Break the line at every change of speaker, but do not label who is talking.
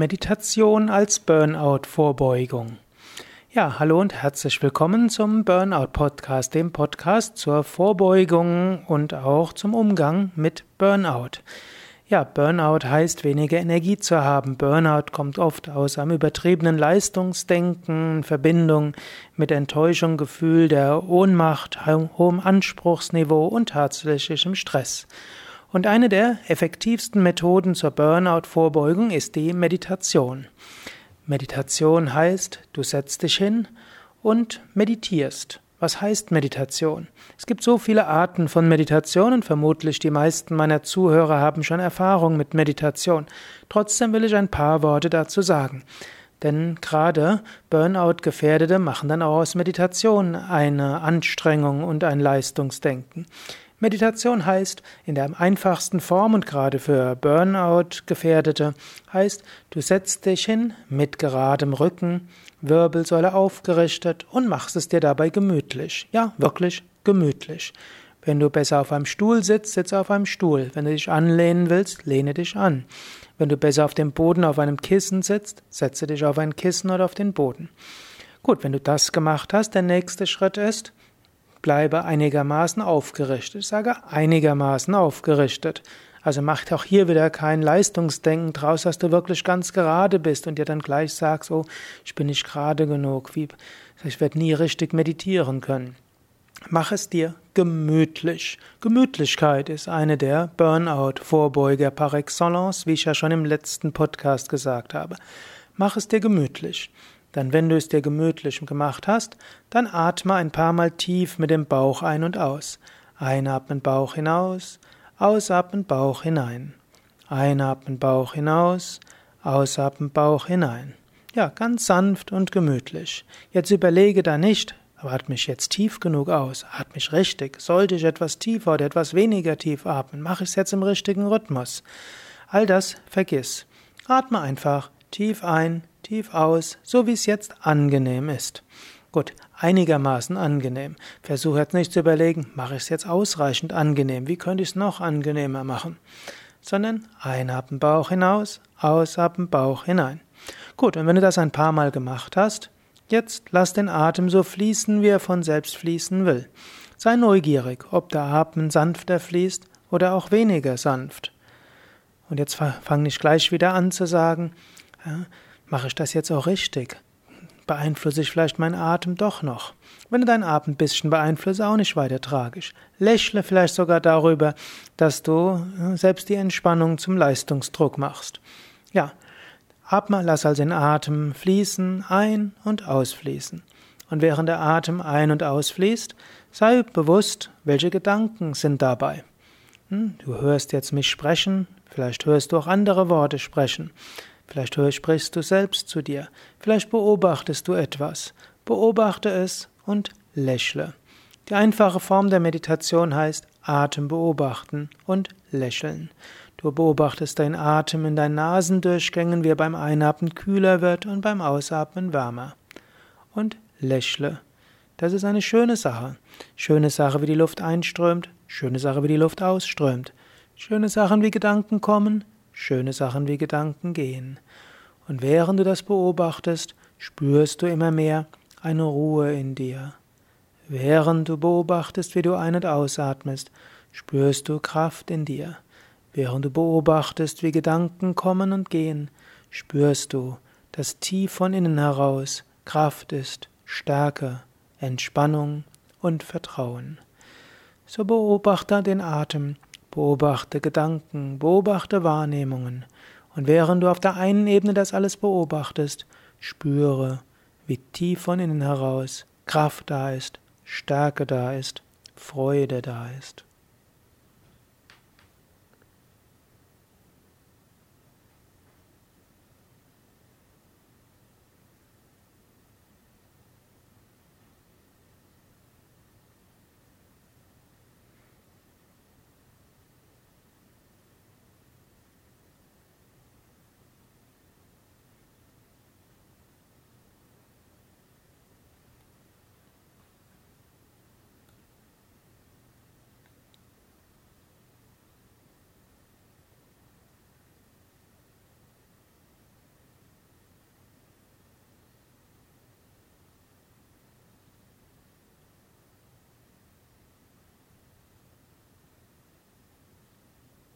Meditation als Burnout-Vorbeugung. Ja, hallo und herzlich willkommen zum Burnout-Podcast, dem Podcast zur Vorbeugung und auch zum Umgang mit Burnout. Ja, Burnout heißt weniger Energie zu haben. Burnout kommt oft aus einem übertriebenen Leistungsdenken, in Verbindung mit Enttäuschung, Gefühl der Ohnmacht, hohem Anspruchsniveau und tatsächlichem Stress. Und eine der effektivsten Methoden zur Burnout-Vorbeugung ist die Meditation. Meditation heißt, du setzt dich hin und meditierst. Was heißt Meditation? Es gibt so viele Arten von Meditation und vermutlich die meisten meiner Zuhörer haben schon Erfahrung mit Meditation. Trotzdem will ich ein paar Worte dazu sagen. Denn gerade Burnout-Gefährdete machen dann auch aus Meditation eine Anstrengung und ein Leistungsdenken. Meditation heißt in der einfachsten Form und gerade für Burnout-Gefährdete heißt, du setzt dich hin mit geradem Rücken, Wirbelsäule aufgerichtet und machst es dir dabei gemütlich. Ja, wirklich gemütlich. Wenn du besser auf einem Stuhl sitzt, sitze auf einem Stuhl. Wenn du dich anlehnen willst, lehne dich an. Wenn du besser auf dem Boden auf einem Kissen sitzt, setze dich auf ein Kissen oder auf den Boden. Gut, wenn du das gemacht hast, der nächste Schritt ist, bleibe einigermaßen aufgerichtet. Ich sage einigermaßen aufgerichtet. Also macht auch hier wieder kein Leistungsdenken draus, dass du wirklich ganz gerade bist und dir dann gleich sagst, oh, ich bin nicht gerade genug, wie, ich werde nie richtig meditieren können. Mach es dir gemütlich. Gemütlichkeit ist eine der Burnout-Vorbeuger par excellence, wie ich ja schon im letzten Podcast gesagt habe. Mach es dir gemütlich. Dann, wenn du es dir gemütlich gemacht hast, dann atme ein paar Mal tief mit dem Bauch ein und aus. Einatmen Bauch hinaus, ausatmen Bauch hinein. Einatmen Bauch hinaus, ausatmen Bauch hinein. Ja, ganz sanft und gemütlich. Jetzt überlege da nicht, atme ich jetzt tief genug aus? Atme ich richtig? Sollte ich etwas tiefer oder etwas weniger tief atmen? Mache ich es jetzt im richtigen Rhythmus? All das vergiss. Atme einfach tief ein, tief aus, so wie es jetzt angenehm ist. Gut, einigermaßen angenehm. Versuche jetzt nicht zu überlegen, mache ich es jetzt ausreichend angenehm, wie könnte ich es noch angenehmer machen? Sondern einatmen Bauch hinaus, ausatmen Bauch hinein. Gut, und wenn du das ein paar Mal gemacht hast, jetzt lass den Atem so fließen, wie er von selbst fließen will. Sei neugierig, ob der Atem sanfter fließt oder auch weniger sanft. Und jetzt fang nicht gleich wieder an zu sagen, ja, mache ich das jetzt auch richtig? Beeinflusse ich vielleicht meinen Atem doch noch? Wenn du deinen Atem ein bisschen beeinflusst, auch nicht weiter tragisch. Lächle vielleicht sogar darüber, dass du selbst die Entspannung zum Leistungsdruck machst. Ja, atme, lass also den Atem fließen, ein- und ausfließen. Und während der Atem ein- und ausfließt, sei bewusst, welche Gedanken sind dabei. Hm, du hörst jetzt mich sprechen, vielleicht hörst du auch andere Worte sprechen. Vielleicht sprichst du selbst zu dir. Vielleicht beobachtest du etwas. Beobachte es und lächle. Die einfache Form der Meditation heißt Atem beobachten und lächeln. Du beobachtest deinen Atem in deinen Nasendurchgängen, wie er beim Einatmen kühler wird und beim Ausatmen wärmer. Und lächle. Das ist eine schöne Sache. Schöne Sache, wie die Luft einströmt, schöne Sache, wie die Luft ausströmt. Schöne Sachen, wie Gedanken kommen, schöne Sachen wie Gedanken gehen. Und während du das beobachtest, spürst du immer mehr eine Ruhe in dir. Während du beobachtest, wie du ein- und ausatmest, spürst du Kraft in dir. Während du beobachtest, wie Gedanken kommen und gehen, spürst du, dass tief von innen heraus Kraft ist, Stärke, Entspannung und Vertrauen. So beobachte den Atem Beobachte Gedanken, beobachte Wahrnehmungen. Und während du auf der einen Ebene das alles beobachtest, spüre, wie tief von innen heraus Kraft da ist, Stärke da ist, Freude da ist.